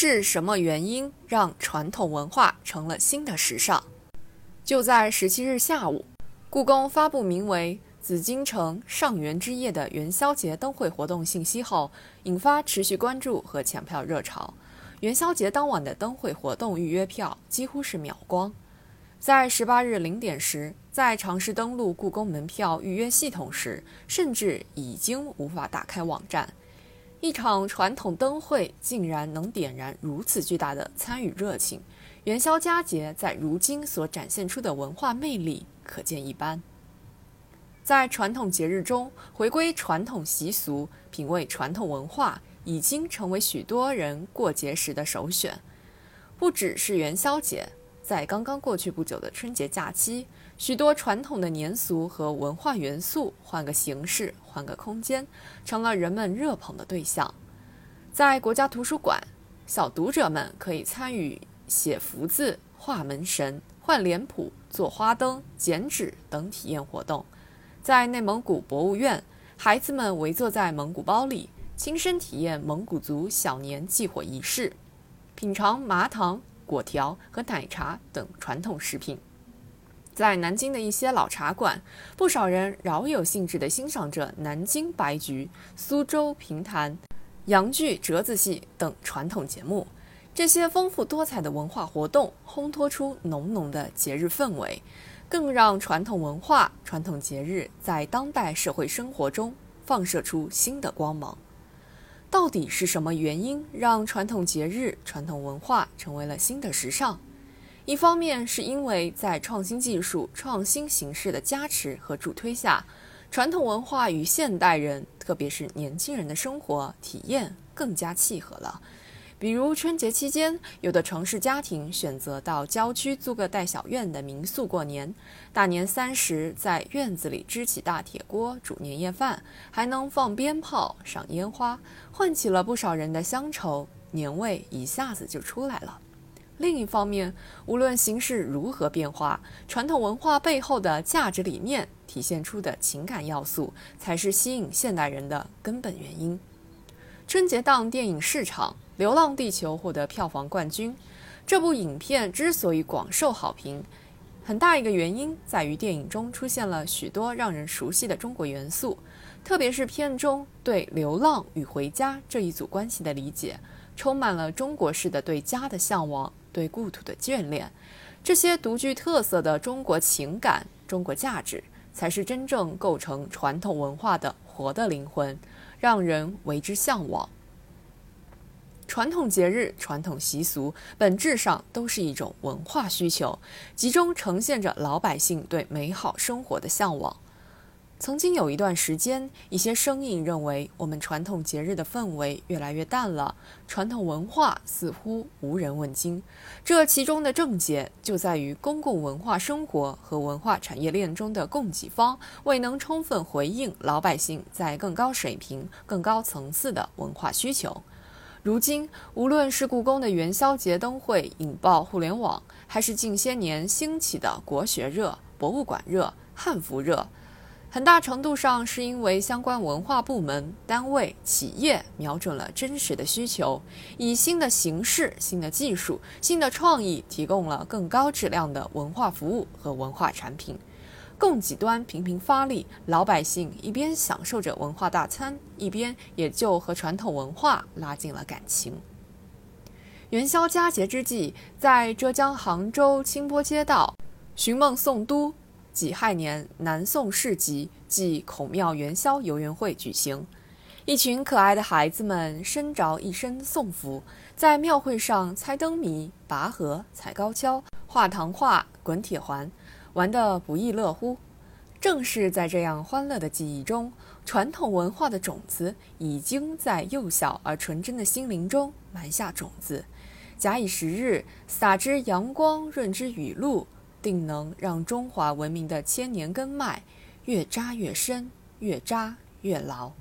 是什么原因让传统文化成了新的时尚？就在十七日下午，故宫发布名为“紫禁城上元之夜”的元宵节灯会活动信息后，引发持续关注和抢票热潮。元宵节当晚的灯会活动预约票几乎是秒光。在十八日零点时，在尝试登录故宫门票预约系统时，甚至已经无法打开网站。一场传统灯会竟然能点燃如此巨大的参与热情，元宵佳节在如今所展现出的文化魅力可见一斑。在传统节日中，回归传统习俗、品味传统文化，已经成为许多人过节时的首选。不只是元宵节。在刚刚过去不久的春节假期，许多传统的年俗和文化元素换个形式、换个空间，成了人们热捧的对象。在国家图书馆，小读者们可以参与写福字、画门神、换脸谱、做花灯、剪纸等体验活动。在内蒙古博物院，孩子们围坐在蒙古包里，亲身体验蒙古族小年祭火仪式，品尝麻糖。果条和奶茶等传统食品，在南京的一些老茶馆，不少人饶有兴致地欣赏着南京白菊、苏州评弹、洋剧折子戏等传统节目。这些丰富多彩的文化活动，烘托出浓浓的节日氛围，更让传统文化、传统节日在当代社会生活中放射出新的光芒。到底是什么原因让传统节日、传统文化成为了新的时尚？一方面是因为在创新技术、创新形式的加持和助推下，传统文化与现代人，特别是年轻人的生活体验更加契合了。比如春节期间，有的城市家庭选择到郊区租个带小院的民宿过年，大年三十在院子里支起大铁锅煮年夜饭，还能放鞭炮、赏烟花，唤起了不少人的乡愁，年味一下子就出来了。另一方面，无论形势如何变化，传统文化背后的价值理念体现出的情感要素，才是吸引现代人的根本原因。春节档电影市场。《流浪地球》获得票房冠军。这部影片之所以广受好评，很大一个原因在于电影中出现了许多让人熟悉的中国元素，特别是片中对流浪与回家这一组关系的理解，充满了中国式的对家的向往、对故土的眷恋。这些独具特色的中国情感、中国价值，才是真正构成传统文化的活的灵魂，让人为之向往。传统节日、传统习俗，本质上都是一种文化需求，集中呈现着老百姓对美好生活的向往。曾经有一段时间，一些声音认为，我们传统节日的氛围越来越淡了，传统文化似乎无人问津。这其中的症结，就在于公共文化生活和文化产业链中的供给方未能充分回应老百姓在更高水平、更高层次的文化需求。如今，无论是故宫的元宵节灯会引爆互联网，还是近些年兴起的国学热、博物馆热、汉服热，很大程度上是因为相关文化部门、单位、企业瞄准了真实的需求，以新的形式、新的技术、新的创意，提供了更高质量的文化服务和文化产品。供给端频频发力，老百姓一边享受着文化大餐，一边也就和传统文化拉近了感情。元宵佳节之际，在浙江杭州清波街道，寻梦宋都己亥年南宋市集暨孔庙元宵游园会举行，一群可爱的孩子们身着一身宋服，在庙会上猜灯谜、拔河、踩高跷、画糖画、滚铁环。玩得不亦乐乎，正是在这样欢乐的记忆中，传统文化的种子已经在幼小而纯真的心灵中埋下种子。假以时日，撒之阳光，润之雨露，定能让中华文明的千年根脉越扎越深，越扎越牢。